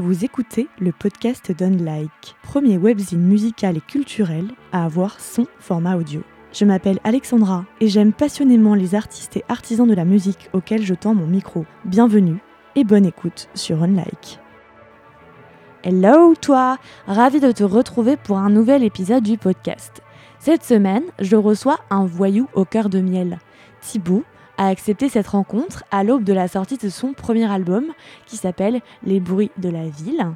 Vous écoutez le podcast d'Unlike, premier webzine musical et culturel à avoir son format audio. Je m'appelle Alexandra et j'aime passionnément les artistes et artisans de la musique auxquels je tends mon micro. Bienvenue et bonne écoute sur Unlike. Hello toi Ravi de te retrouver pour un nouvel épisode du podcast. Cette semaine, je reçois un voyou au cœur de miel. Thibaut, a accepté cette rencontre à l'aube de la sortie de son premier album qui s'appelle Les bruits de la ville,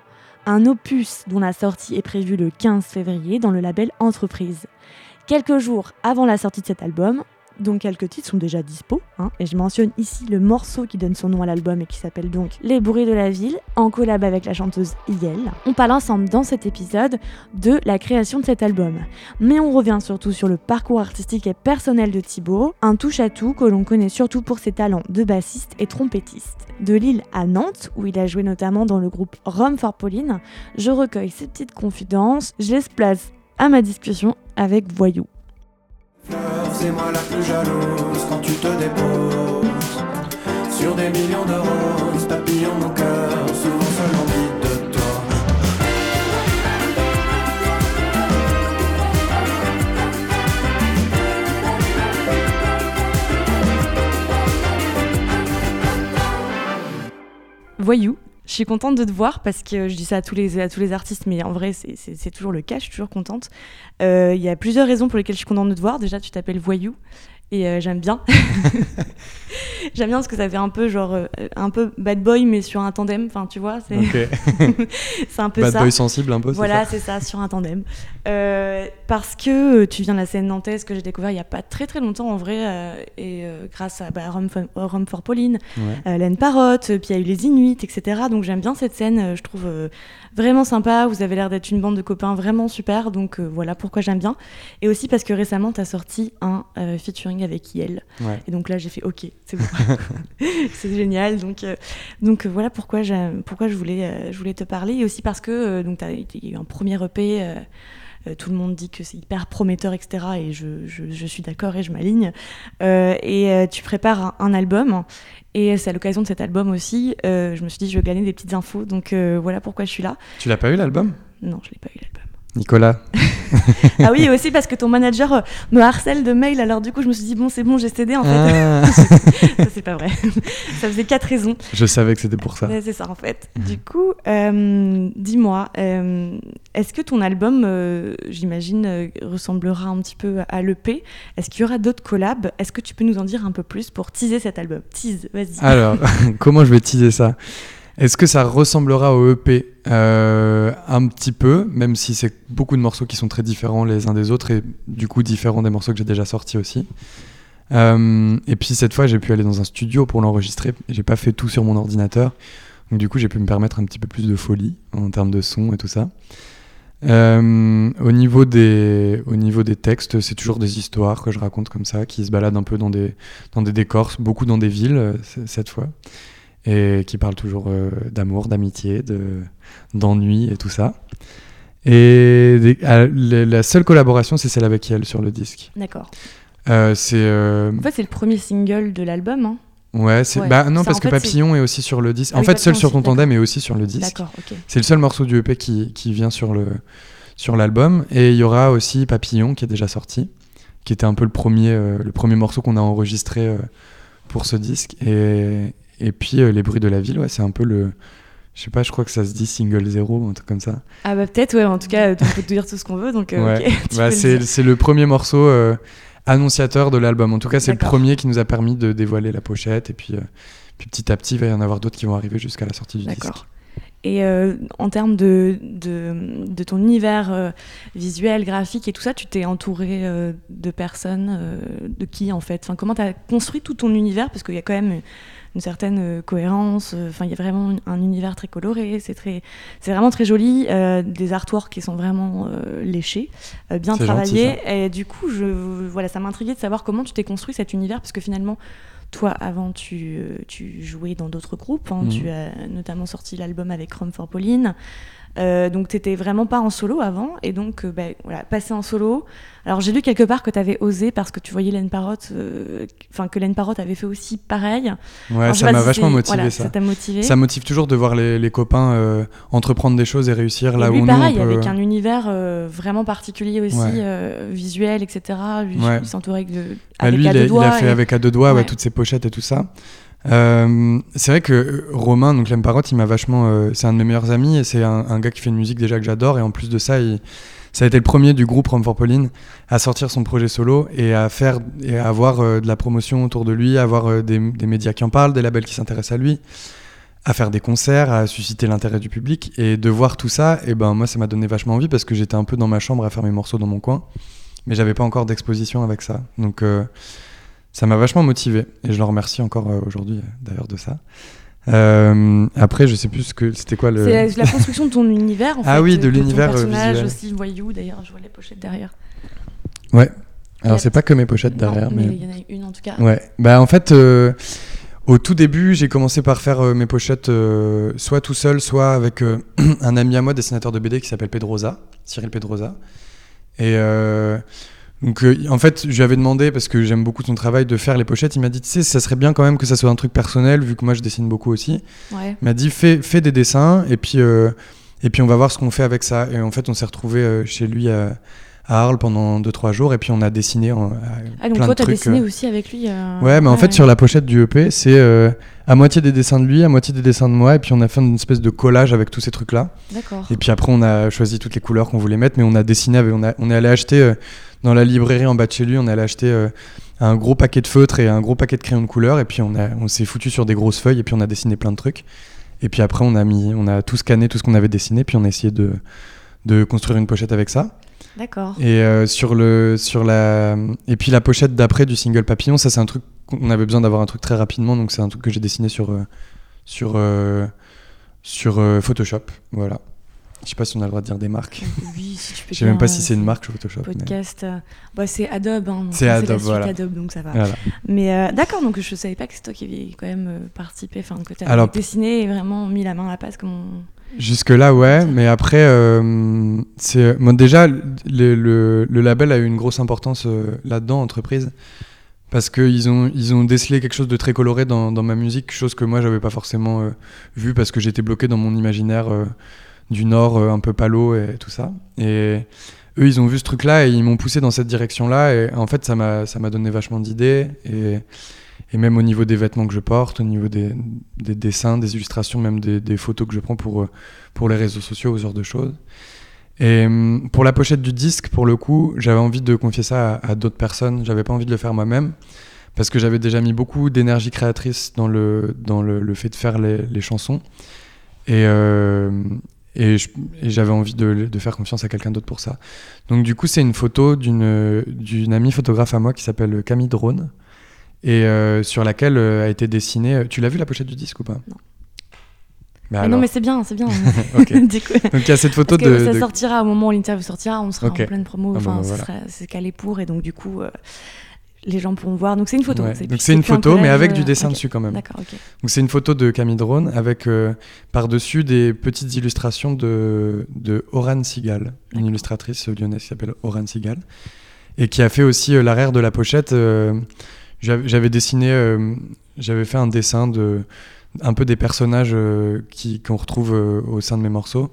un opus dont la sortie est prévue le 15 février dans le label Entreprise. Quelques jours avant la sortie de cet album, dont quelques titres sont déjà dispo. Hein, et je mentionne ici le morceau qui donne son nom à l'album et qui s'appelle donc Les bruits de la ville, en collab avec la chanteuse Yel. On parle ensemble dans cet épisode de la création de cet album. Mais on revient surtout sur le parcours artistique et personnel de Thibaut, un touche-à-tout que l'on connaît surtout pour ses talents de bassiste et trompettiste. De Lille à Nantes, où il a joué notamment dans le groupe Rome for Pauline, je recueille ces petites confidences, je laisse place à ma discussion avec Voyou. C'est moi la plus jalouse quand tu te déposes. Sur des millions de roses, papillon mon cœur, souvent seul envie de toi. Voyou, je suis contente de te voir parce que je dis ça à tous les, à tous les artistes, mais en vrai, c'est- toujours le cas, je suis toujours contente. Euh, Il y a plusieurs raisons pour lesquelles je suis contente de te voir. Déjà, tu t'appelles Voyou et euh, j'aime bien. j'aime bien parce que ça fait un peu genre euh, un peu bad boy, mais sur un tandem. Enfin, tu vois, c'est Ok. c'est un peu Bad ça. boy sensible un peu. Voilà, c'est ça, sur un tandem. Euh, parce que tu viens de la scène nantaise que j'ai découvert il y a pas très très longtemps en vrai, et grâce à bah, Rome, for, Rome for Pauline, Ouais. Laine Parotte, puis il y a eu les Inuits, etc. Donc j'aime bien cette scène, je trouve vraiment sympa. Vous avez l'air d'être une bande de copains vraiment super, donc voilà pourquoi j'aime bien. Et aussi parce que récemment, tu as sorti un euh, avec Yel. Ouais. Et donc là, j'ai fait OK, c'est bon. c'est génial. Donc, euh, donc euh, voilà pourquoi, pourquoi je, voulais, euh, je voulais te parler. Et aussi parce que donc, il y a eu un premier EP. tout le monde dit que c'est hyper prometteur, etc. Et je, je- je suis d'accord et je m'aligne. Et tu prépares un, un album. Et c'est à l'occasion de cet album aussi, je me suis dit, je vais gagner des petites infos. Donc voilà pourquoi je suis là. Tu l'as pas eu l'album? Non, je l'ai pas eu l'album. Nicolas ah oui, aussi parce que ton manager euh, me harcèle de mails. Alors du coup, je me suis dit, bon, c'est bon, j'ai cédé en fait. Ah, ça, c'est pas vrai. ça faisait quatre raisons. Je savais que c'était pour ça. C'est ça en fait. Mhm. Du coup, euh, dis-moi, euh, est-ce que ton album, euh, j'imagine, ressemblera un petit peu à l'EP Est-ce qu'il y aura d'autres collabs? Est-ce que tu peux nous en dire un peu plus pour teaser cet album? Tease, vas-y. Alors, comment je vais teaser ça? Est-ce que ça ressemblera au EP Euh, Un petit peu, même si c'est beaucoup de morceaux qui sont très différents les uns des autres et du coup différents des morceaux que j'ai déjà sortis aussi. Euh, et puis cette fois, j'ai pu aller dans un studio pour l'enregistrer. J'ai pas fait tout sur mon ordinateur. Donc du coup, j'ai pu me permettre un petit peu plus de folie en termes de son et tout ça. Euh, au, niveau des, au niveau des textes, c'est toujours des histoires que je raconte comme ça, qui se baladent un peu dans des, dans des décors, beaucoup dans des villes cette fois, et qui parlent toujours euh, d'amour, d'amitié, de- d'ennui et tout ça. Et des- la la seule collaboration, c'est celle avec elle sur le disque. D'accord. Euh, c'est euh, En fait, c'est le premier single de l'album. Hein ouais, c'est Ouais. bah non Ça, parce que fait, c'est- Papillon est aussi sur le disque. Ah en oui, fait, seul Papillon sur ton tandem est aussi sur le disque. D'accord, ok. C'est le seul morceau du EP qui, qui vient sur le sur l'album et il y aura aussi Papillon qui est déjà sorti, qui était un peu le premier euh, le premier morceau qu'on a enregistré euh, pour ce disque et et puis euh, les bruits de la ville ouais c'est un peu le je sais pas je crois que ça se dit single zéro un truc comme ça Ah bah peut-être, ouais, en tout cas, on peut te dire tout ce qu'on veut, donc euh, Ouais. ok. tu Bah, le c'est le premier morceau euh, annonciateur de l'album en tout cas c'est le premier qui nous a permis de dévoiler la pochette et puis puis petit à petit il va y en avoir d'autres qui vont arriver jusqu'à la sortie du disque D'accord. Et euh, en termes de, de, de ton univers euh, visuel, graphique et tout ça, tu t'es entouré euh, de personnes, de qui en fait? Enfin, Comment tu as construit tout ton univers? Parce qu'il y a quand même une certaine euh, cohérence, euh, enfin il y a vraiment un univers très coloré, c'est très, c'est vraiment très joli, euh, des artworks qui sont vraiment léchés, bien travaillés. gentil, et du coup, je, voilà, ça m'intriguait de savoir comment tu t'es construit cet univers, parce que finalement, toi, avant, tu, tu jouais dans d'autres groupes. hein. Mhm. Tu as notamment sorti l'album avec Rome for Pauline. Euh, donc t'étais vraiment pas en solo avant et donc euh, bah, voilà passer en solo. Alors j'ai lu quelque part que t'avais osé parce que tu voyais Len Parotte, euh, enfin que Len Parotte avait fait aussi pareil. Ouais, Alors, ça m'a si vachement motivé voilà, ça. Ça t'a motivé. Ça motive toujours de voir les, les copains euh, entreprendre des choses et réussir là Et où lui, nous pareil, on peut... avec un univers vraiment particulier aussi, Ouais. visuel, etc. Lui, Ouais. il s'entourait de, Bah, avec lui, à il, deux a, il doigts. a fait et- avec à deux doigts Ouais. toutes ses pochettes et tout ça. Euh, c'est vrai que Romain, donc Lemparot, il m'a vachement. euh, c'est un de mes meilleurs amis et c'est un, gars qui fait une musique déjà que j'adore. Et en plus de ça, ça a été le premier du groupe Rome for Pauline à sortir son projet solo et à faire et à avoir euh, de la promotion autour de lui, à avoir des, des médias qui en parlent, des labels qui s'intéressent à lui, à faire des concerts, à susciter l'intérêt du public et de voir tout ça. Et ben moi, ça m'a donné vachement envie parce que j'étais un peu dans ma chambre à faire mes morceaux dans mon coin, mais j'avais pas encore d'exposition avec ça. Donc ça m'a vachement motivé et je le remercie encore euh, aujourd'hui euh, d'ailleurs de ça. Euh, après, je sais plus ce que c'était quoi le. C'est la, la construction de ton univers. En Ah fait, oui, de ton l'univers, personnage visuel. aussi voyou. D'ailleurs, je vois les pochettes derrière. Ouais. Alors c'est pas que mes pochettes derrière, Non, mais. il y en a une en tout cas. Ouais. Bah en fait, euh, au tout début, j'ai commencé par faire euh, mes pochettes soit tout seul, soit avec un ami à moi, dessinateur de BD qui s'appelle Pedrosa, Cyril Pedrosa. Et donc euh, en fait, je lui avais demandé parce que j'aime beaucoup son travail de faire les pochettes. Il m'a dit, tu sais, ça serait bien quand même que ça soit un truc personnel, vu que moi je dessine beaucoup aussi. Ouais. Il m'a dit fais, fais des dessins et puis, euh, et puis on va voir ce qu'on fait avec ça. Et en fait, on s'est retrouvé chez lui à, à Arles pendant 2-3 jours et puis on a dessiné en, Ah, donc plein toi, t'as dessiné euh. aussi avec lui euh, Ouais, mais en fait, ouais. sur la pochette du EP, c'est euh, à moitié des dessins de lui, à moitié des dessins de moi, et puis on a fait une espèce de collage avec tous ces trucs-là. D'accord. Et puis après, on a choisi toutes les couleurs qu'on voulait mettre, mais on a dessiné, on, a, on est allé acheter euh, dans la librairie en bas de chez lui, on allé acheter euh, un gros paquet de feutres et un gros paquet de crayons de couleur, et puis on, a, on s'est foutu sur des grosses feuilles, et puis on a dessiné plein de trucs. Et puis après, on a, mis, on a tout scanné, tout ce qu'on avait dessiné, puis on a essayé de, de construire une pochette avec ça. D'accord. Et euh, sur le sur la et puis la pochette d'après du single papillon, ça c'est un truc qu'on avait besoin d'avoir un truc très rapidement, donc c'est un truc que j'ai dessiné sur euh, sur euh, sur Photoshop, voilà. Je sais pas si on a le droit de dire des marques. Oui, si tu peux Je sais même pas si c'est une marque Photoshop. mais- Podcast. euh, Bah, c'est Adobe. Hein, C'est Adobe, voilà. Adobe, donc ça va. Voilà. Mais euh, d'accord, donc je savais pas que c'est toi qui avais quand même euh, participé, enfin que tu Alors- dessiné et vraiment mis la main à la pâte comme on... Jusque là, ouais, mais après, euh, c'est bon, déjà le, le, le label a eu une grosse importance là-dedans, entreprise, parce qu'ils ont ils ont décelé quelque chose de très coloré dans, dans ma musique, chose que moi j'avais pas forcément euh, vu parce que j'étais bloqué dans mon imaginaire euh, du Nord, euh, un peu palo et tout ça. Et eux, ils ont vu ce truc-là et ils m'ont poussé dans cette direction-là. Et en fait, ça m'a donné vachement d'idées et et même au niveau des vêtements que je porte, au niveau des, des dessins, des illustrations, même des, photos que je prends pour, euh, pour les réseaux sociaux, ce genre de choses. Et hum, pour la pochette du disque, pour le coup, j'avais envie de confier ça à, d'autres personnes. J'avais pas envie de le faire moi-même parce que j'avais déjà mis beaucoup d'énergie créatrice dans le, dans le, fait de faire les, les chansons. Et, euh, et j'avais envie de, de faire confiance à quelqu'un d'autre pour ça. Donc du coup, c'est une photo d'une d'une amie photographe à moi qui s'appelle Camille Drone et euh, sur laquelle euh, a été dessinée. euh, Tu l'as vu la pochette du disque ou pas? Non. Bah Mais alors. non, mais c'est bien, c'est bien. Ok. Du coup, Donc il y a cette photo parce que de, ça de- sortira au moment où l'interview sortira, on sera Ok. en pleine promo, Ah enfin, bah, ce voilà. sera- c'est calé pour, et donc du coup, euh, les gens pourront voir. Donc c'est une photo. Ouais. Donc c'est une photo, mais avec du euh, dessin ok. dessus quand même. D'accord, ok. Donc c'est une photo de Camille Drone avec euh, par-dessus des petites illustrations de, de Oran Sigal, une illustratrice lyonnaise qui s'appelle Oran Sigal, et qui a fait aussi euh, l'arrière de la pochette. euh, j'avais dessiné, j'avais fait un dessin de un peu des personnages qui qu'on retrouve au sein de mes morceaux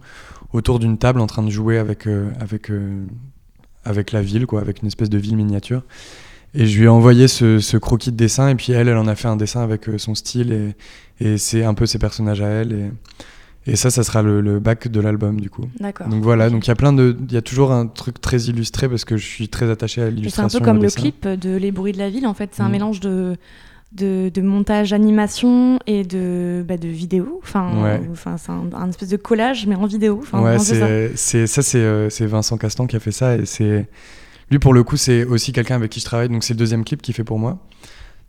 autour d'une table en train de jouer avec avec avec la ville quoi, avec une espèce de ville miniature. Et je lui ai envoyé ce, ce croquis de dessin, et puis elle, elle en a fait un dessin avec euh, son style, et, et c'est un peu ses personnages à elle. Et, et ça, ça sera le, le bac de l'album, du coup. D'accord. Donc voilà, donc il y a plein de. Il y a toujours un truc très illustré, parce que je suis très attaché à Et C'est un l'illustration. peu comme le clip de Les bruits de la ville, en fait. C'est un Mm. mélange de, de, de montage animation et de, bah, de vidéo. Enfin, Ouais. enfin c'est un, un espèce de collage, mais en vidéo. Enfin, ouais, c'est ça. euh, c'est Vincent Castan qui a fait ça, et c'est. Lui, pour le coup, c'est aussi quelqu'un avec qui je travaille, donc c'est le deuxième clip qu'il fait pour moi.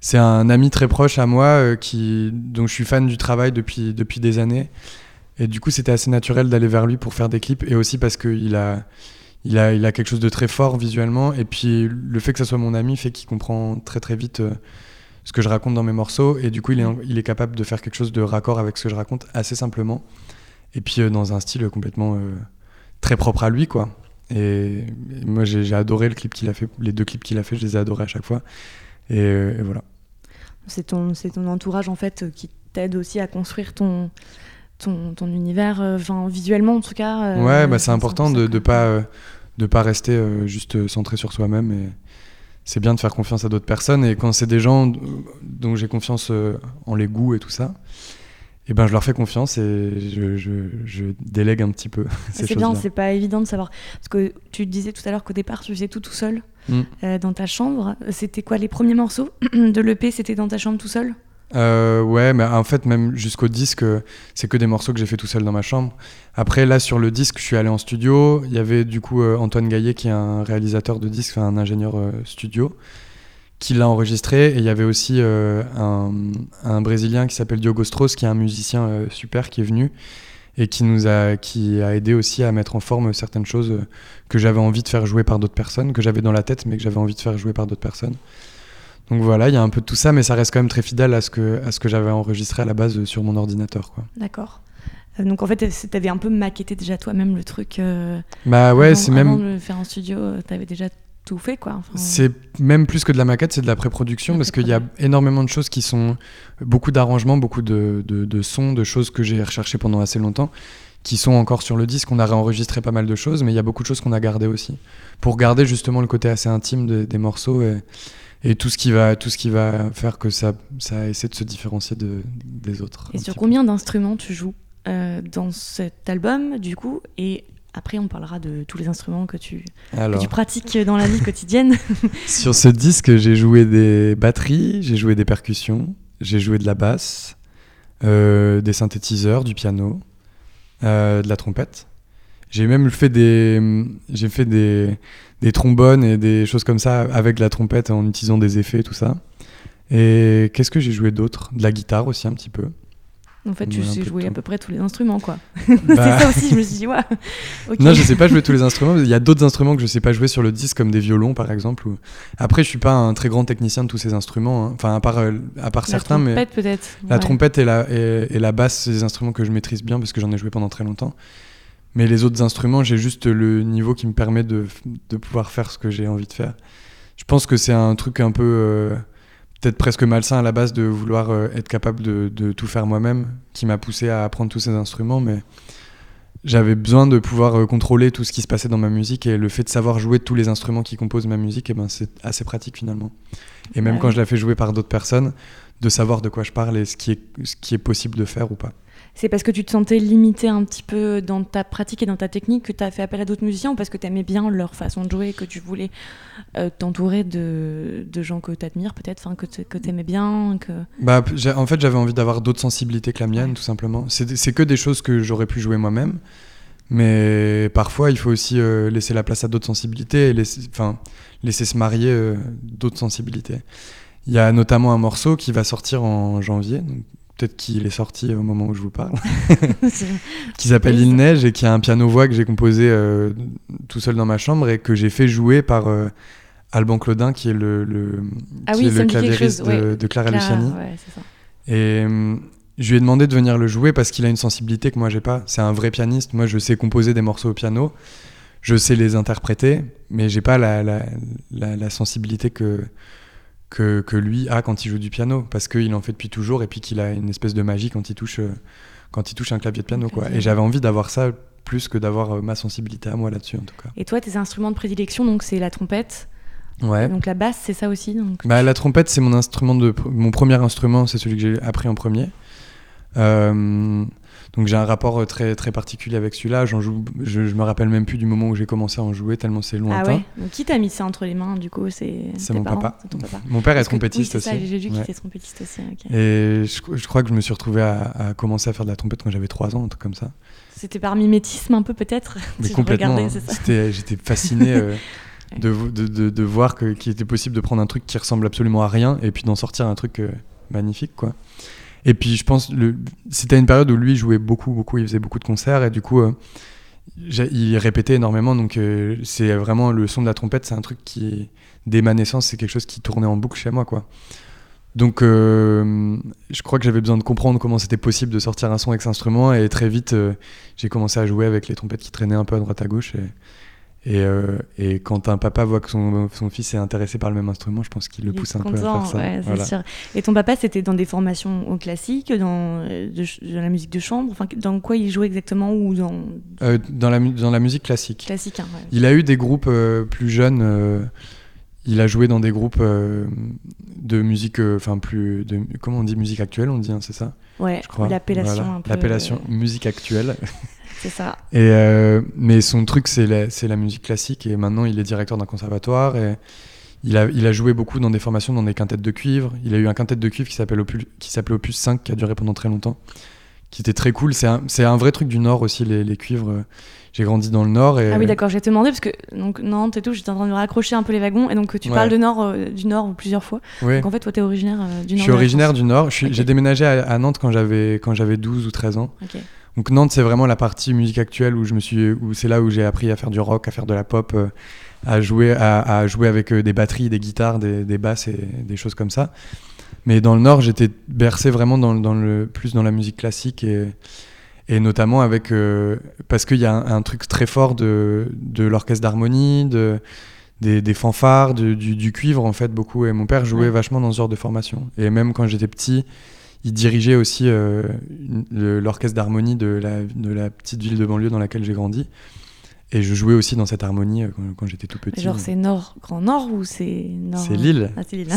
C'est un ami très proche à moi, euh, qui, dont je suis fan du travail depuis, depuis des années. Et du coup, c'était assez naturel d'aller vers lui pour faire des clips, et aussi parce qu'il a, il a, il a quelque chose de très fort visuellement. Et puis, le fait que ça soit mon ami fait qu'il comprend très très vite euh, ce que je raconte dans mes morceaux. Et du coup, il est, il est capable de faire quelque chose de raccord avec ce que je raconte assez simplement. Et puis dans un style complètement très propre à lui, quoi. Et, moi, j'ai adoré le clip qu'il a fait, les deux clips qu'il a fait, je les ai adorés à chaque fois. Et, voilà. C'est ton, ton entourage, en fait, qui t'aide aussi à construire ton, ton, ton univers, enfin, visuellement en tout cas. ouais, bah, c'est important de ne pas, de pas rester juste centré sur soi-même. Et c'est bien de faire confiance à d'autres personnes. Et quand c'est des gens dont j'ai confiance en les goûts et tout ça, eh ben, je leur fais confiance et je, je, délègue un petit peu. C'est bien, c'est pas évident de savoir. Parce que tu disais tout à l'heure qu'au départ, tu faisais tout tout seul mm. euh, dans ta chambre. C'était quoi les premiers morceaux de l'EP C'était dans ta chambre tout seul? Euh, ouais, mais en fait, même jusqu'au disque, c'est que des morceaux que j'ai fait tout seul dans ma chambre. Après, là, sur le disque, je suis allé en studio. Il y avait du coup euh, Antoine Gaillet, qui est un réalisateur de disque, un ingénieur studio, qui l'a enregistré. Et il y avait aussi euh, un, Brésilien qui s'appelle Diogo Strauss, qui est un musicien euh, super, qui est venu et qui nous a, qui a aidé aussi à mettre en forme certaines choses euh, que j'avais envie de faire jouer par d'autres personnes, que j'avais dans la tête, mais que j'avais envie de faire jouer par d'autres personnes. Donc voilà, il y a un peu de tout ça, mais ça reste quand même très fidèle à ce que, à ce que j'avais enregistré à la base sur mon ordinateur. D'accord. Donc en fait, tu avais un peu maquetté déjà toi-même le truc. bah ouais, c'est même. Avant de le faire en studio, tu avais déjà tout fait quoi. C'est même plus que de la maquette, c'est de la pré-production parce qu'il y a énormément de choses qui sont beaucoup d'arrangements, beaucoup de, de, sons, de choses que j'ai recherchées pendant assez longtemps qui sont encore sur le disque. On a réenregistré pas mal de choses, mais il y a beaucoup de choses qu'on a gardées aussi pour garder justement le côté assez intime des morceaux et, et, tout ce qui va tout ce qui va faire que ça ça essaie de se différencier de, des autres. Et sur combien d'instruments tu joues euh, dans cet album du coup et après, on parlera de tous les instruments que tu, tu pratiques dans la vie quotidienne. Sur ce disque, j'ai joué des batteries, j'ai joué des percussions, j'ai joué de la basse, euh, des synthétiseurs, du piano, euh, de la trompette. J'ai même fait des, j'ai fait des, des trombones et des choses comme ça avec la trompette en utilisant des effets, tout ça. Et qu'est-ce que j'ai joué d'autre? De la guitare aussi un petit peu. En fait, tu sais jouer à peu près tous les instruments, quoi. c'est bah. ça aussi, je me suis dit, ouais. Non, je sais pas jouer tous les instruments. Il y a d'autres instruments que je sais pas jouer sur le disque, comme des violons, par exemple. Après, je suis pas un très grand technicien de tous ces instruments. Hein. Enfin, à part, euh, à part certains, mais. La trompette, peut-être. La trompette et la, et, la basse, c'est des instruments que je maîtrise bien parce que j'en ai joué pendant très longtemps. Mais les autres instruments, j'ai juste le niveau qui me permet de, de pouvoir faire ce que j'ai envie de faire. Je pense que c'est un truc un peu. Euh, peut-être presque malsain à la base de vouloir euh, être capable de, tout faire moi-même, qui m'a poussé à apprendre tous ces instruments, mais j'avais besoin de pouvoir euh, contrôler tout ce qui se passait dans ma musique et le fait de savoir jouer tous les instruments qui composent ma musique, et eh ben, c'est assez pratique finalement. Et même quand je la fais jouer par d'autres personnes, de savoir de quoi je parle et ce qui est, ce qui est possible de faire ou pas. C'est parce que tu te sentais limité un petit peu dans ta pratique et dans ta technique que tu as fait appel à d'autres musiciens ou parce que tu aimais bien leur façon de jouer et que tu voulais euh, t'entourer de, de, gens que tu admires peut-être, que tu aimais bien que... bah, En fait, j'avais envie d'avoir d'autres sensibilités que la mienne, tout simplement. C'est que des choses que j'aurais pu jouer moi-même. Mais parfois, il faut aussi euh, laisser la place à d'autres sensibilités et laisser, laisser se marier euh, d'autres sensibilités. Il y a notamment un morceau qui va sortir en janvier, peut-être qu'il est sorti au moment où je vous parle, qui s'appelle Il neige et qui a un piano-voix que j'ai composé euh, tout seul dans ma chambre et que j'ai fait jouer par euh, Alban Claudin, qui est le, le, ah qui est le clavieriste de, Clara, Luciani. Et euh, je lui ai demandé de venir le jouer parce qu'il a une sensibilité que moi j'ai pas. C'est un vrai pianiste. Moi, je sais composer des morceaux au piano, je sais les interpréter, mais j'ai pas la, la, la sensibilité que que, que, lui a quand il joue du piano, parce qu'il en fait depuis toujours et puis qu'il a une espèce de magie quand il touche, euh, quand il touche un clavier de piano. Quoi. Et j'avais envie d'avoir ça plus que d'avoir euh, ma sensibilité à moi là-dessus en tout cas. Et toi, tes instruments de prédilection, donc c'est la trompette Ouais. Donc la basse, c'est ça aussi donc... bah, La trompette, c'est mon instrument de mon premier instrument, c'est celui que j'ai appris en premier. Euh, donc j'ai un rapport euh, très, très particulier avec celui-là. J'en joue, je, je me rappelle même plus du moment où j'ai commencé à en jouer, tellement c'est lointain. Ah ouais? Donc qui t'a mis ça entre les mains du coup? C'est mon papa. Mon père est trompettiste aussi. J'ai vu qu'il était trompettiste aussi. Et je, je, crois que je me suis retrouvé à, à, commencer à faire de la trompette quand j'avais 3 ans, un truc comme ça. C'était par mimétisme un peu peut-être? Mais complètement. Hein. J'étais fasciné. Euh, de, de, de, voir qu'il était possible de prendre un truc qui ressemble absolument à rien et puis d'en sortir un truc euh, magnifique quoi. Et puis je pense, c'était une période où lui jouait beaucoup, beaucoup, il faisait beaucoup de concerts et du coup, euh, il répétait énormément. Donc euh, c'est vraiment le son de la trompette, c'est un truc qui, dès ma naissance, c'est quelque chose qui tournait en boucle chez moi, quoi. Donc, euh, je crois que j'avais besoin de comprendre comment c'était possible de sortir un son avec cet instrument. Et très vite, j'ai commencé à jouer avec les trompettes qui traînaient un peu à droite à gauche. Et, et, euh, et quand un papa voit que son, son, fils est intéressé par le même instrument, je pense qu'il le pousse un peu à faire ça. Ouais, voilà. sûr. Et ton papa, c'était dans des formations au classique, dans, de, de, la musique de chambre? Enfin, Dans quoi il jouait exactement ou dans... dans, la, dans la musique classique. Classique, hein, Il a eu des groupes plus jeunes il a joué dans des groupes euh, de musique, euh, enfin plus, de, comment on dit musique actuelle, on dit, hein, c'est ça? Ouais, je crois. L'appellation voilà. un peu. L'appellation musique actuelle. c'est ça. Et euh, mais son truc, c'est la, musique classique et maintenant il est directeur d'un conservatoire et il a, il a joué beaucoup dans des formations, dans des quintettes de cuivre. Il a eu un quintette de cuivre qui s'appelle Opus, s'appelait Opus 5 qui a duré pendant très longtemps, qui était très cool. C'est un, vrai truc du Nord aussi, les, les cuivres j'ai grandi dans le Nord. Et... Ah oui, d'accord, j'ai te demandé parce que donc, Nantes et tout, j'étais en train de raccrocher un peu les wagons et donc tu ouais. parles de Nord, euh, du Nord plusieurs fois. Oui. Donc en fait, toi, tu es originaire euh, du Nord. Je suis originaire du Nord. J'ai okay. déménagé à, à, Nantes quand j'avais 12 ou 13 ans. Okay. Donc Nantes, c'est vraiment la partie musique actuelle où, je me suis, où c'est là où j'ai appris à faire du rock, à faire de la pop, euh, à, jouer, à, à, jouer avec des batteries, des guitares, des, des, basses et des choses comme ça. Mais dans le Nord, j'étais bercé vraiment dans, dans, le, plus dans la musique classique et et notamment avec euh, parce qu'il y a un, un, truc très fort de, de l'orchestre d'harmonie, de, des, des fanfares, du, du, cuivre en fait beaucoup. Et mon père jouait ouais. vachement dans ce genre de formation. Et même quand j'étais petit, il dirigeait aussi euh, l'orchestre d'harmonie de la, de la petite ville de banlieue dans laquelle j'ai grandi. Et je jouais aussi dans cette harmonie quand, quand j'étais tout petit. Genre c'est Nord, Grand Nord ou c'est Nord C'est Lille. Ah, c'est Lille.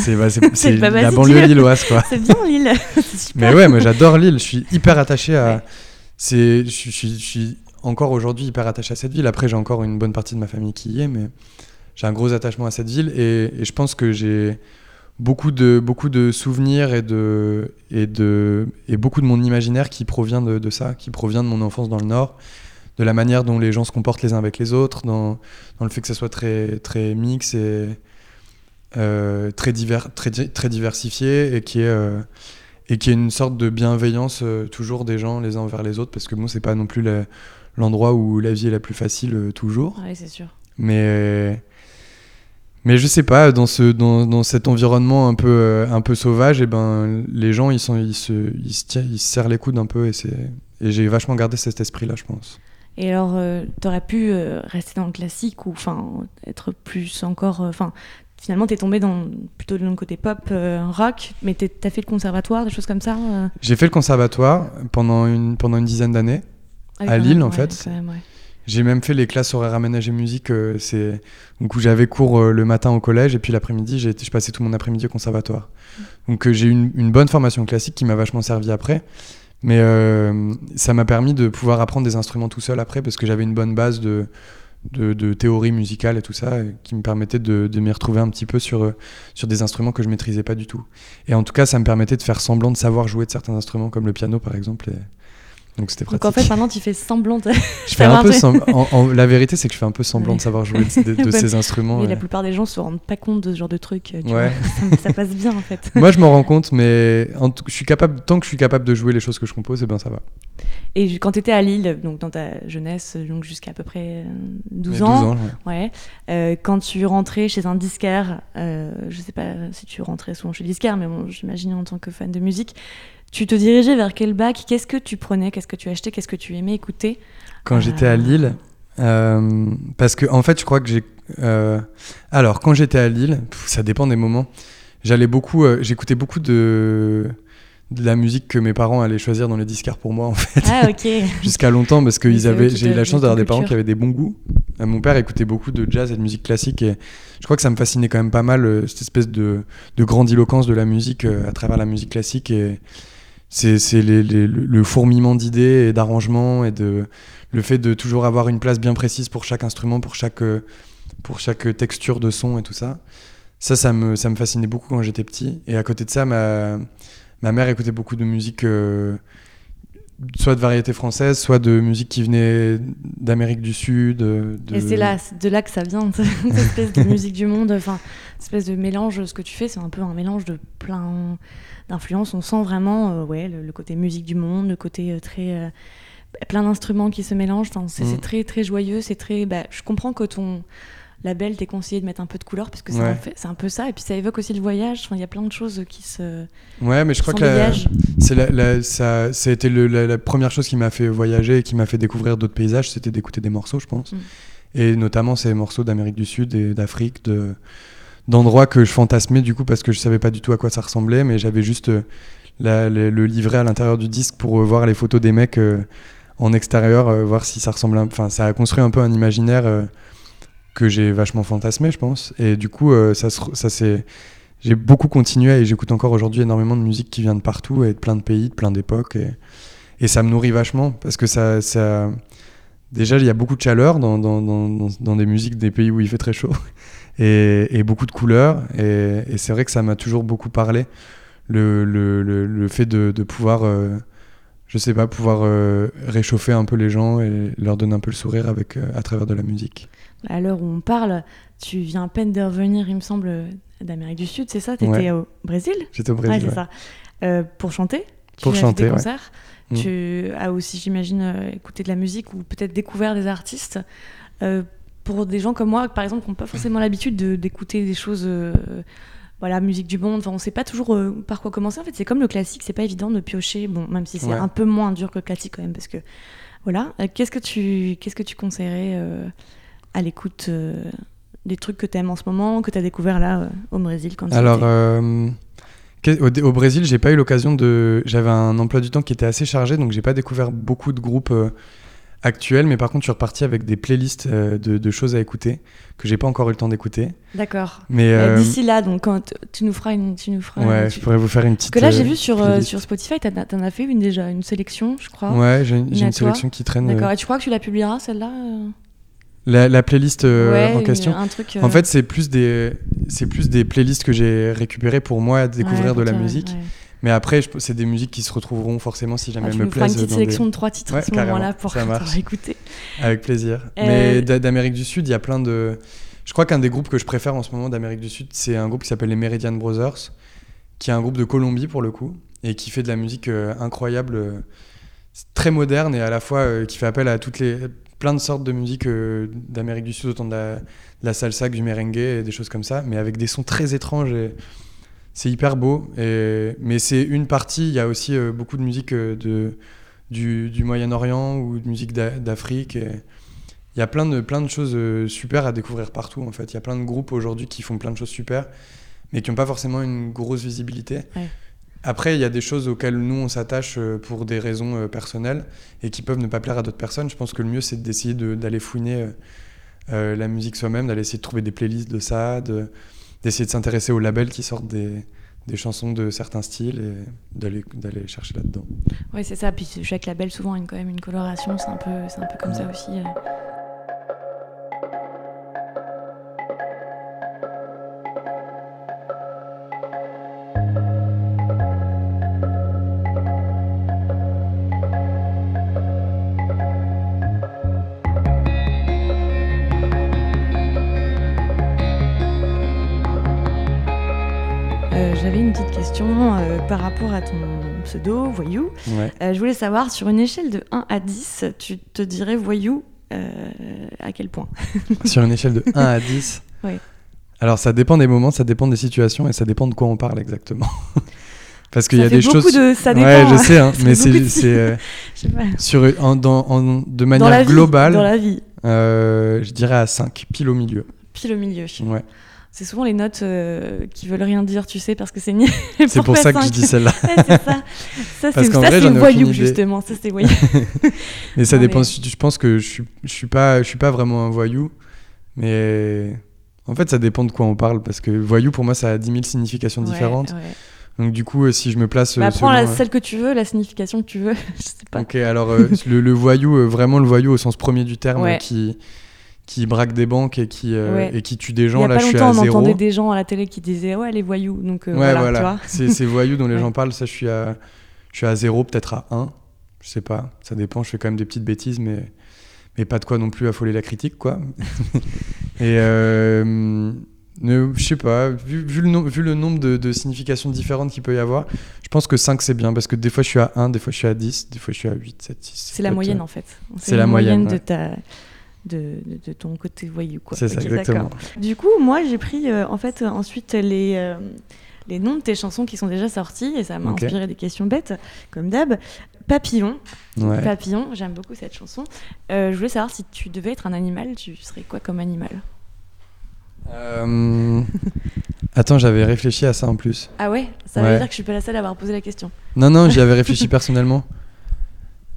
C'est bah, la banlieue lilloise quoi. c'est bien Lille. Mais ouais, moi j'adore Lille. Je suis hyper attaché à. Ouais c'est, je, je, je, suis encore aujourd'hui hyper attaché à cette ville. Après, j'ai encore une bonne partie de ma famille qui y est, mais j'ai un gros attachement à cette ville et, et je pense que j'ai beaucoup de, beaucoup de souvenirs et, de, et, de, et beaucoup de mon imaginaire qui provient de, de, ça, qui provient de mon enfance dans le Nord, de la manière dont les gens se comportent les uns avec les autres, dans, dans le fait que ça soit très, très mix et euh, très, divers, très, très diversifié et qui est. Euh, et qu'il y ait une sorte de bienveillance euh, toujours des gens les uns envers les autres parce que bon c'est pas non plus l'endroit où la vie est la plus facile euh, toujours oui c'est sûr mais mais je sais pas dans ce dans, dans cet environnement un peu euh, un peu sauvage et ben les gens ils sont ils se ils se, ils se serrent les coudes un peu et et j'ai vachement gardé cet esprit là je pense et alors, euh, t'aurais pu euh, rester dans le classique ou enfin être plus encore. Enfin, finalement, t'es tombé dans plutôt dans le côté pop, euh, rock, mais t'as fait le conservatoire, des choses comme ça. J'ai fait le conservatoire pendant une, pendant une dizaine d'années, ah, à Lille même, en ouais, fait. Même, ouais. J'ai même fait les classes horaires aménagées musique, euh, c'est donc où j'avais cours euh, le matin au collège et puis l'après-midi, je passais tout mon après-midi au conservatoire. Donc euh, j'ai eu une, une, bonne formation classique qui m'a vachement servi après. Mais euh, ça m'a permis de pouvoir apprendre des instruments tout seul après parce que j'avais une bonne base de, de, de, théorie musicale et tout ça qui me permettait de, de m'y retrouver un petit peu sur, sur des instruments que je maîtrisais pas du tout. Et en tout cas, ça me permettait de faire semblant de savoir jouer de certains instruments comme le piano par exemple. Donc c'était pratique. Donc en fait maintenant tu fais semblant de... je fais un peu la vérité c'est que je fais un peu semblant de savoir jouer de, ces instruments. Mais ouais. la plupart des gens se rendent pas compte de ce genre de truc. Tu ouais. vois, ça, ça, passe bien en fait. Moi je m'en rends compte mais en je suis capable tant que je suis capable de jouer les choses que je compose et eh ben ça va. Et quand tu étais à Lille donc dans ta jeunesse donc jusqu'à à peu près 12 ans, 12 ans ouais. Euh, quand tu rentrais chez un disquaire, euh, je sais pas si tu rentrais souvent chez le disquaire mais bon j'imagine en tant que fan de musique tu te dirigeais vers quel bac? Qu'est-ce que tu prenais? Qu'est-ce que tu achetais? Qu'est-ce que tu aimais écouter? Quand euh... j'étais à Lille, euh, parce que en fait, je crois que j'ai. Euh... Alors, quand j'étais à Lille, pff, ça dépend des moments. J'allais beaucoup, euh, j'écoutais beaucoup de de la musique que mes parents allaient choisir dans les disquaires pour moi en fait. Ah ok. Jusqu'à longtemps parce que ils avaient, j'ai eu la chance d'avoir des parents qui avaient des bons goûts. Euh, mon père écoutait beaucoup de jazz et de musique classique et je crois que ça me fascinait quand même pas mal euh, cette espèce de, de grandiloquence de la musique euh, à travers la musique classique et c'est le fourmillement d'idées et d'arrangements et de le fait de toujours avoir une place bien précise pour chaque instrument, pour chaque, pour chaque texture de son et tout ça. Ça, ça me, ça me fascinait beaucoup quand j'étais petit. Et à côté de ça, ma, ma mère écoutait beaucoup de musique, euh, soit de variété française, soit de musique qui venait d'Amérique du Sud. De... Et c'est là, de là que ça vient, cette espèce de musique du monde, enfin, espèce de mélange. Ce que tu fais, c'est un peu un mélange de plein d'influences. On sent vraiment, euh, ouais, le, le, côté musique du monde, le côté euh, très euh, plein d'instruments qui se mélangent. Enfin, c'est mmh. très très joyeux. C'est très. Bah, je comprends que ton label t'est conseillé de mettre un peu de couleur parce que c'est Ouais. un peu ça. Et puis ça évoque aussi le voyage. Enfin, il y a plein de choses qui se. Ouais, mais je crois que la- la, la- ça, ça a été le- la, la première chose qui m'a fait voyager et qui m'a fait découvrir d'autres paysages, c'était d'écouter des morceaux, je pense. Mm. Et notamment ces morceaux d'Amérique du Sud et d'Afrique, de, d'endroits que je fantasmais du coup parce que je savais pas du tout à quoi ça ressemblait, mais j'avais juste euh, la- le, le livret à l'intérieur du disque pour euh, voir les photos des mecs euh, en extérieur, voir si ça ressemblait. un- Enfin, ça a construit un peu un imaginaire que j'ai vachement fantasmé, je pense. Et du coup, euh, ça, ça s'est. J'ai beaucoup continué et j'écoute encore aujourd'hui énormément de musique qui vient de partout et de plein de pays, de plein d'époques. Et, et ça me nourrit vachement parce que ça. ça déjà, il y a beaucoup de chaleur dans, dans, dans, des musiques des pays où il fait très chaud et, et beaucoup de couleurs. Et, c'est vrai que ça m'a toujours beaucoup parlé. Le, le, le, le fait de, de pouvoir, euh, je sais pas, pouvoir euh, réchauffer un peu les gens et leur donner un peu le sourire avec, euh, à travers de la musique. À l'heure où on parle, tu viens à peine de revenir, il me semble, d'Amérique du Sud, c'est ça? T'étais Ouais. au Brésil? J'étais au Ouais, Brésil. c'est ouais. ça. Euh, pour chanter? Tu Pour chanter, des ouais. concerts? Mm. Tu as aussi, j'imagine, écouté de la musique ou peut-être découvert des artistes. Pour des gens comme moi, par exemple, qui n'ont pas forcément l'habitude de- d'écouter des choses, voilà, musique du monde. Enfin, on ne sait pas toujours euh, par quoi commencer. En fait, c'est comme le classique, c'est pas évident de piocher. Bon, même si c'est Ouais. un peu moins dur que le classique quand même, parce que voilà. Euh, qu'est-ce que tu, qu'est-ce que tu conseillerais euh, à l'écoute des trucs que tu aimes en ce moment, que tu as découvert là au Brésil quand Alors, au, au Brésil, j'ai pas eu l'occasion de. J'avais un emploi du temps qui était assez chargé, donc j'ai pas découvert beaucoup de groupes actuels, mais par contre, je suis reparti avec des playlists euh, de, de choses à écouter que j'ai pas encore eu le temps d'écouter. D'accord. Mais Euh, euh, D'ici là, donc quand tu nous feras une, tu nous feras. ouais, tu- je pourrais vous faire une petite. Que là, j'ai euh, vu sur, playlist. sur Spotify, t'en as, as fait une déjà, une sélection, je crois. Ouais, j'ai une, sélection qui traîne. D'accord. Et tu crois que tu la publieras celle-là la, la playlist Ouais, en question. un truc. En fait, c'est plus des, c'est plus des playlists que j'ai récupérées pour moi à découvrir ouais, de la musique. ouais. Mais après, je- c'est des musiques qui se retrouveront forcément si jamais Ah, elles me plaisent. une petite sélection des- de trois titres à ce moment-là pour écouter. Avec plaisir. Euh, Mais d'a- d'Amérique du Sud, il y a plein de. Je crois qu'un des groupes que je préfère en ce moment d'Amérique du Sud, c'est un groupe qui s'appelle les Meridian Brothers, qui est un groupe de Colombie pour le coup, et qui fait de la musique euh, incroyable, euh, très moderne et à la fois euh, qui fait appel à toutes les plein de sortes de musique euh, d'Amérique du Sud, autant de la, de la salsa que du merengue et des choses comme ça, mais avec des sons très étranges et c'est hyper beau. Et... Mais c'est une partie, il y a aussi euh, beaucoup de musique euh, de, du, du Moyen-Orient ou de musique d'A- d'Afrique. Il y a plein de, plein de choses euh, super à découvrir partout en fait. Il y a plein de groupes aujourd'hui qui font plein de choses super, mais qui n'ont pas forcément une grosse visibilité. Ouais. Après, il y a des choses auxquelles nous on s'attache pour des raisons personnelles et qui peuvent ne pas plaire à d'autres personnes. Je pense que le mieux c'est d'essayer de- d'aller fouiner la musique soi-même, d'aller essayer de trouver des playlists de ça, de- d'essayer de s'intéresser aux labels qui sortent des, des chansons de certains styles et d'aller d'aller chercher là-dedans. Oui, c'est ça. Puis chaque label, souvent, a une, quand même une coloration. C'est un peu, c'est un peu comme ça aussi. Question euh, par rapport à ton pseudo, Voyou. Ouais. Euh, je voulais savoir, sur une échelle de 1 à 10, tu te dirais Voyou euh, à quel point? Sur une échelle de 1 à 10 Ouais. Alors ça dépend des moments, ça dépend des situations et ça dépend de quoi on parle exactement. Parce qu'il y a fait des beaucoup choses. de- ça dépend, ouais, je hein. sais, hein, mais c'est c'est, Je sais pas. sur en, dans, en- de Dans manière vie, globale. Dans la vie, je dirais à 5, pile au milieu. pile au milieu. Ouais. C'est souvent les notes euh, qui veulent rien dire, tu sais, parce que c'est ni. C'est pour ça que je dis celle-là. Ouais, c'est ça. Ça, Parce c'est ça, vrai, c'est voyou, idée. justement. Ça, c'est voyou. Mais ça Non, dépend. mais- Je pense que je suis, je suis pas, je suis pas vraiment un voyou, mais en fait, ça dépend de quoi on parle parce que voyou pour moi, ça a 10 000 significations Ouais, différentes. ouais. Donc du coup, euh, si je me place, Bah, euh, prends la, euh, celle que tu veux, la signification que tu veux. Je sais pas. Ok, alors euh, le, le voyou, euh, vraiment le voyou au sens premier du terme, qui qui braque des banques et qui euh, Ouais. et qui tue des Il y gens. a Là, pas je suis à on zéro. entendait des gens à la télé qui disaient Ouais, les voyous. Donc, euh, Ouais, voilà, voilà. ces voyous dont les Ouais. gens parlent. Ça, je suis à je suis à zéro, peut-être à 1 Je sais pas. Ça dépend. Je fais quand même des petites bêtises, mais mais pas de quoi non plus affoler la critique, quoi. et euh, ne- je sais pas. Vu, vu le, nom- vu le nombre de, de significations différentes qu'il peut y avoir, je pense que 5 c'est bien parce que des fois je suis à 1, des fois je suis à 10, des fois je suis à 8, 7, 6. C'est la moyenne, en fait. c'est la moyenne, de ouais. ta, de, ton côté voyou. quoi. C'est ça, exactement. Du coup, moi, j'ai pris euh, en fait euh, ensuite les, euh, les noms de tes chansons qui sont déjà sorties et ça m'a inspiré des questions bêtes, comme d'hab. Papillon, Ouais. Papillon, j'aime beaucoup cette chanson. Euh, je voulais savoir si tu devais être un animal, tu serais quoi comme animal? Attends, j'avais réfléchi à ça en plus. Ah ouais? Ça Ouais. veut dire que je suis pas la seule à avoir posé la question. Non, non, j'y avais réfléchi personnellement.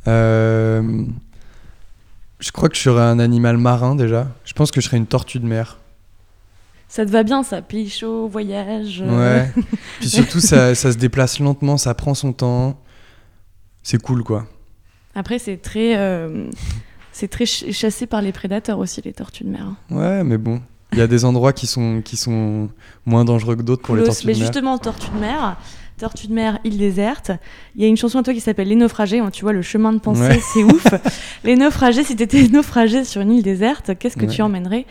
Euh, Je crois que je serais un animal marin déjà. Je pense que je serais une tortue de mer. Ça te va bien, ça? Pays chaud, voyage. euh, Ouais. Puis surtout, ça, ça se déplace lentement, ça prend son temps. C'est cool, quoi. Après, c'est très, euh, c'est très ch- chassé par les prédateurs aussi, les tortues de mer. hein. Ouais, mais bon. Il y a des endroits qui sont, qui sont moins dangereux que d'autres pour les tortues Mais de mer. justement, tortues de mer, tortues de mer, île déserte. Il y a une chanson à toi qui s'appelle Les naufragés. hein, Tu vois, le chemin de pensée, Ouais. c'est ouf. Les naufragés, si t'étais naufragé sur une île déserte, qu'est-ce que tu emmènerais?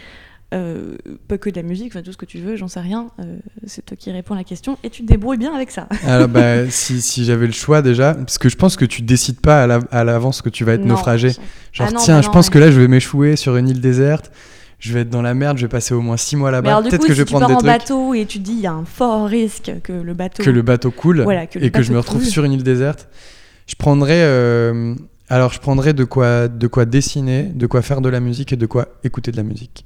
Euh, Pas que de la musique, enfin tout ce que tu veux, j'en sais rien. Euh, c'est toi qui réponds à la question et tu te débrouilles bien avec ça. Alors, bah, si, si j'avais le choix déjà, parce que je pense que tu décides pas à la- à l'avance que tu vas être Non. naufragé. Genre, Ah non, tiens, bah je pense ouais. que là, je vais m'échouer sur une île déserte. Je vais être dans la merde, je vais passer au moins 6 mois là-bas. Peut-être que si je vais tu prendre des en trucs. bateau et tu dis il y a un fort risque que le bateau. que le bateau coule Voilà, que le et que je me retrouve coule. sur une île déserte, je prendrais euh, alors je prendrais de quoi de quoi dessiner, de quoi faire de la musique et de quoi écouter de la musique.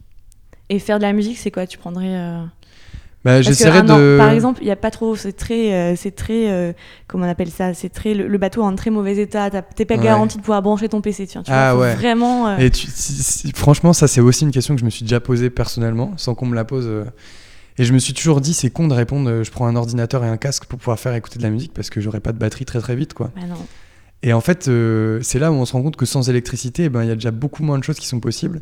Et faire de la musique, c'est quoi? Tu prendrais. euh, Bah, ah Par exemple, il y a pas trop. C'est très. euh, c'est très. euh, comment on appelle ça C'est très. Le, le bateau est en très mauvais état. T'es pas Ouais. garanti de pouvoir brancher ton PC. Tiens, tu Ah vois, ouais. Vraiment. euh, et tu- si- si- franchement ça c'est aussi une question que je me suis déjà posée personnellement sans qu'on me la pose et je me suis toujours dit c'est con de répondre je prends un ordinateur et un casque pour pouvoir faire écouter de la musique parce que j'aurais pas de batterie très très vite quoi. bah non. Et en fait, c'est là où on se rend compte que sans électricité, eh ben, il y a déjà beaucoup moins de choses qui sont possibles,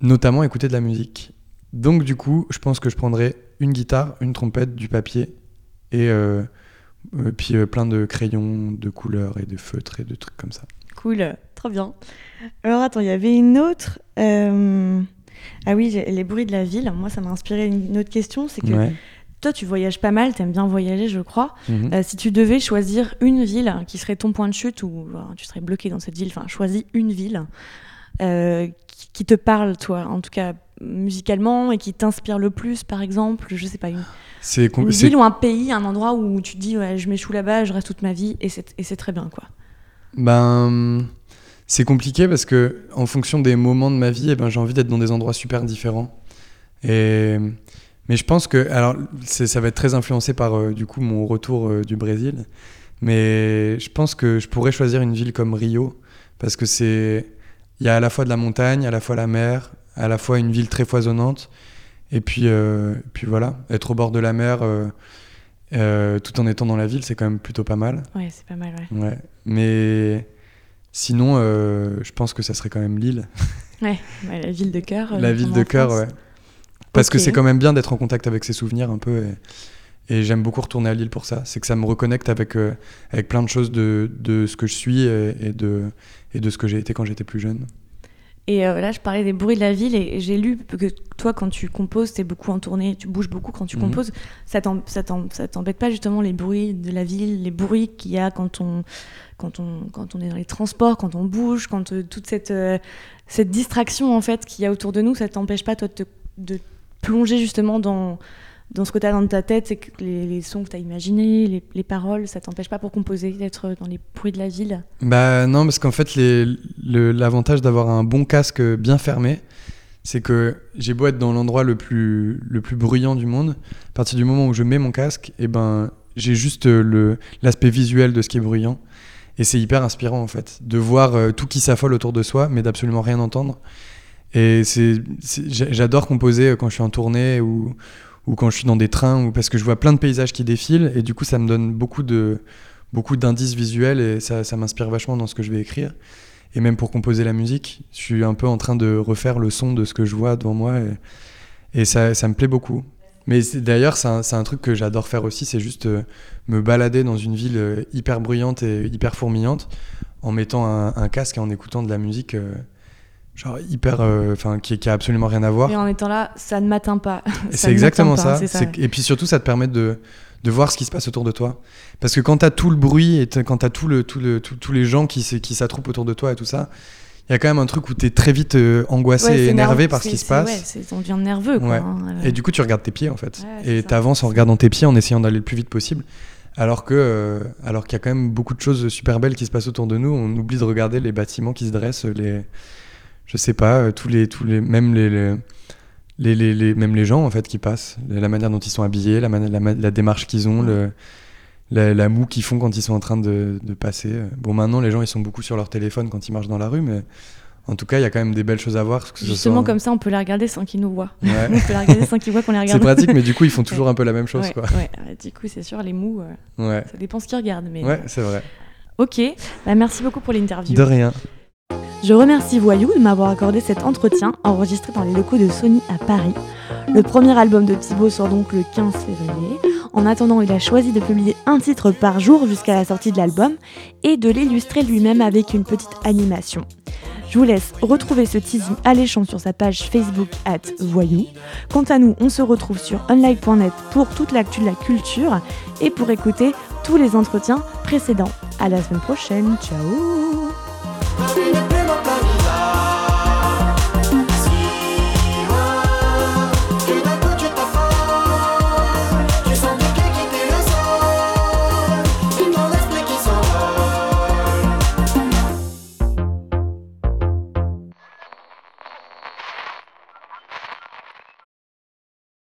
notamment écouter de la musique. Donc du coup, je pense que je prendrais une guitare, une trompette, du papier, et euh, euh, puis euh, plein de crayons, de couleurs et de feutres et de trucs comme ça. Cool. Trop bien. Alors attends, il y avait une autre. Ah oui, les bruits de la ville. Moi, ça m'a inspiré une autre question. C'est que Ouais. toi, tu voyages pas mal. T'aimes bien voyager, je crois. Mhm. Si tu devais choisir une ville qui serait ton point de chute ou tu serais bloqué dans cette ville, enfin choisis une ville qui te parle toi, en tout cas musicalement et qui t'inspire le plus par exemple, je sais pas, une, une c'est- ville ou un pays, un endroit où tu te dis ouais, je m'échoue là-bas, je reste toute ma vie et c'est et c'est très bien quoi. Ben, c'est compliqué parce que en fonction des moments de ma vie, eh ben, j'ai envie d'être dans des endroits super différents. Et mais je pense que alors ça va être très influencé par euh, du coup mon retour euh, du Brésil. Mais je pense que je pourrais choisir une ville comme Rio parce que c'est il y a à la fois de la montagne, à la fois la mer, à la fois une ville très foisonnante. Et puis euh, puis voilà, être au bord de la mer. euh, euh, tout en étant dans la ville, c'est quand même plutôt pas mal. Ouais, c'est pas mal ouais. Ouais, mais sinon, je pense que ça serait quand même Lille. Ouais, ouais, la ville de cœur. la ville de cœur, ouais. Parce que c'est quand même bien d'être en contact avec ses souvenirs un peu. Et, et j'aime beaucoup retourner à Lille pour ça. C'est que ça me reconnecte avec, euh, avec plein de choses de, de ce que je suis et, et de, et de ce que j'ai été quand j'étais plus jeune. Et euh, là, je parlais des bruits de la ville et j'ai lu que toi, quand tu composes, t'es beaucoup en tournée, tu bouges beaucoup quand tu Mhm. composes. Ça t'em- ça t'em- ça t'embête pas justement les bruits de la ville, les bruits qu'il y a quand on, quand, on, quand on est dans les transports, quand on bouge, quand euh, toute cette, euh, cette distraction en fait qu'il y a autour de nous, ça t'empêche pas toi de, te- de plonger justement dans, dans ce que tu as dans ta tête, c'est que les, sons que tu as imaginés, les, les paroles, ça t'empêche pas pour composer d'être dans les bruits de la ville Bah non, parce qu'en fait, l'avantage d'avoir un bon casque bien fermé, c'est que j'ai beau être dans l'endroit le plus, le plus bruyant du monde, à partir du moment où je mets mon casque, et ben, j'ai juste euh, l'aspect visuel de ce qui est bruyant. Et c'est hyper inspirant en fait, de voir euh, tout qui s'affole autour de soi, mais d'absolument rien entendre. Et j'adore composer euh, quand je suis en tournée ou, ou quand je suis dans des trains, ou parce que je vois plein de paysages qui défilent, et du coup ça me donne beaucoup de, beaucoup d'indices visuels et ça, m'inspire vachement dans ce que je vais écrire. Et même pour composer la musique, je suis un peu en train de refaire le son de ce que je vois devant moi et, ça, ça me plaît beaucoup. Mais d'ailleurs, c'est un, un truc que j'adore faire aussi, c'est juste euh, me balader dans une ville euh, hyper bruyante et hyper fourmillante en mettant un, un casque et en écoutant de la musique euh, genre hyper, euh, enfin qui, qui a absolument rien à voir. Et en étant là, ça ne m'atteint pas. C'est exactement pas, ça. Et puis surtout, ça te permet de, de voir ce qui se passe autour de toi. Parce que quand tu as tout le bruit et t'as- quand tu as tout le, tout le, tous les gens qui, qui s'attroupent autour de toi et tout ça, il y a quand même un truc où tu es très vite euh, angoissé Ouais, et énervé par ce qui se passe. Ouais, on devient nerveux, quoi. Hein. Et du coup, tu regardes tes pieds en fait. Et ça. tu avances en regardant tes pieds, en essayant d'aller le plus vite possible. Alors que, euh, alors qu'il y a quand même beaucoup de choses super belles qui se passent autour de nous. On oublie de regarder les bâtiments qui se dressent, les, je sais pas, euh, tous les, tous les, même les, les, les, les- les- même les gens en fait qui passent, la manière dont ils sont habillés, la, la, la démarche qu'ils ont, le, la, la moue qu'ils font quand ils sont en train de, de passer. Bon, maintenant, les gens ils sont beaucoup sur leur téléphone quand ils marchent dans la rue, mais en tout cas, il y a quand même des belles choses à voir. que Justement, soit- comme ça, on peut les regarder sans qu'ils nous voient. Ouais. on peut les regarder sans qu'ils voient qu'on les C'est regarde. pratique, mais du coup, ils font toujours un peu la même chose, Ouais, quoi. du coup, c'est sûr, les mous, euh, ça dépend ce qu'ils regardent. Mais... ouais, c'est vrai. Ok, bah, merci beaucoup pour l'interview. De rien. Je remercie Voyou de m'avoir accordé cet entretien enregistré dans les locaux de Sony à Paris. Le premier album de Thibaut sort donc le 15 février. En attendant, il a choisi de publier un titre par jour jusqu'à la sortie de l'album et de l'illustrer lui-même avec une petite animation. Je vous laisse retrouver ce teasing alléchant sur sa page Facebook at Voyou. Quant à nous, on se retrouve sur unlike.net pour toute l'actu de la culture et pour écouter tous les entretiens précédents. À la semaine prochaine, ciao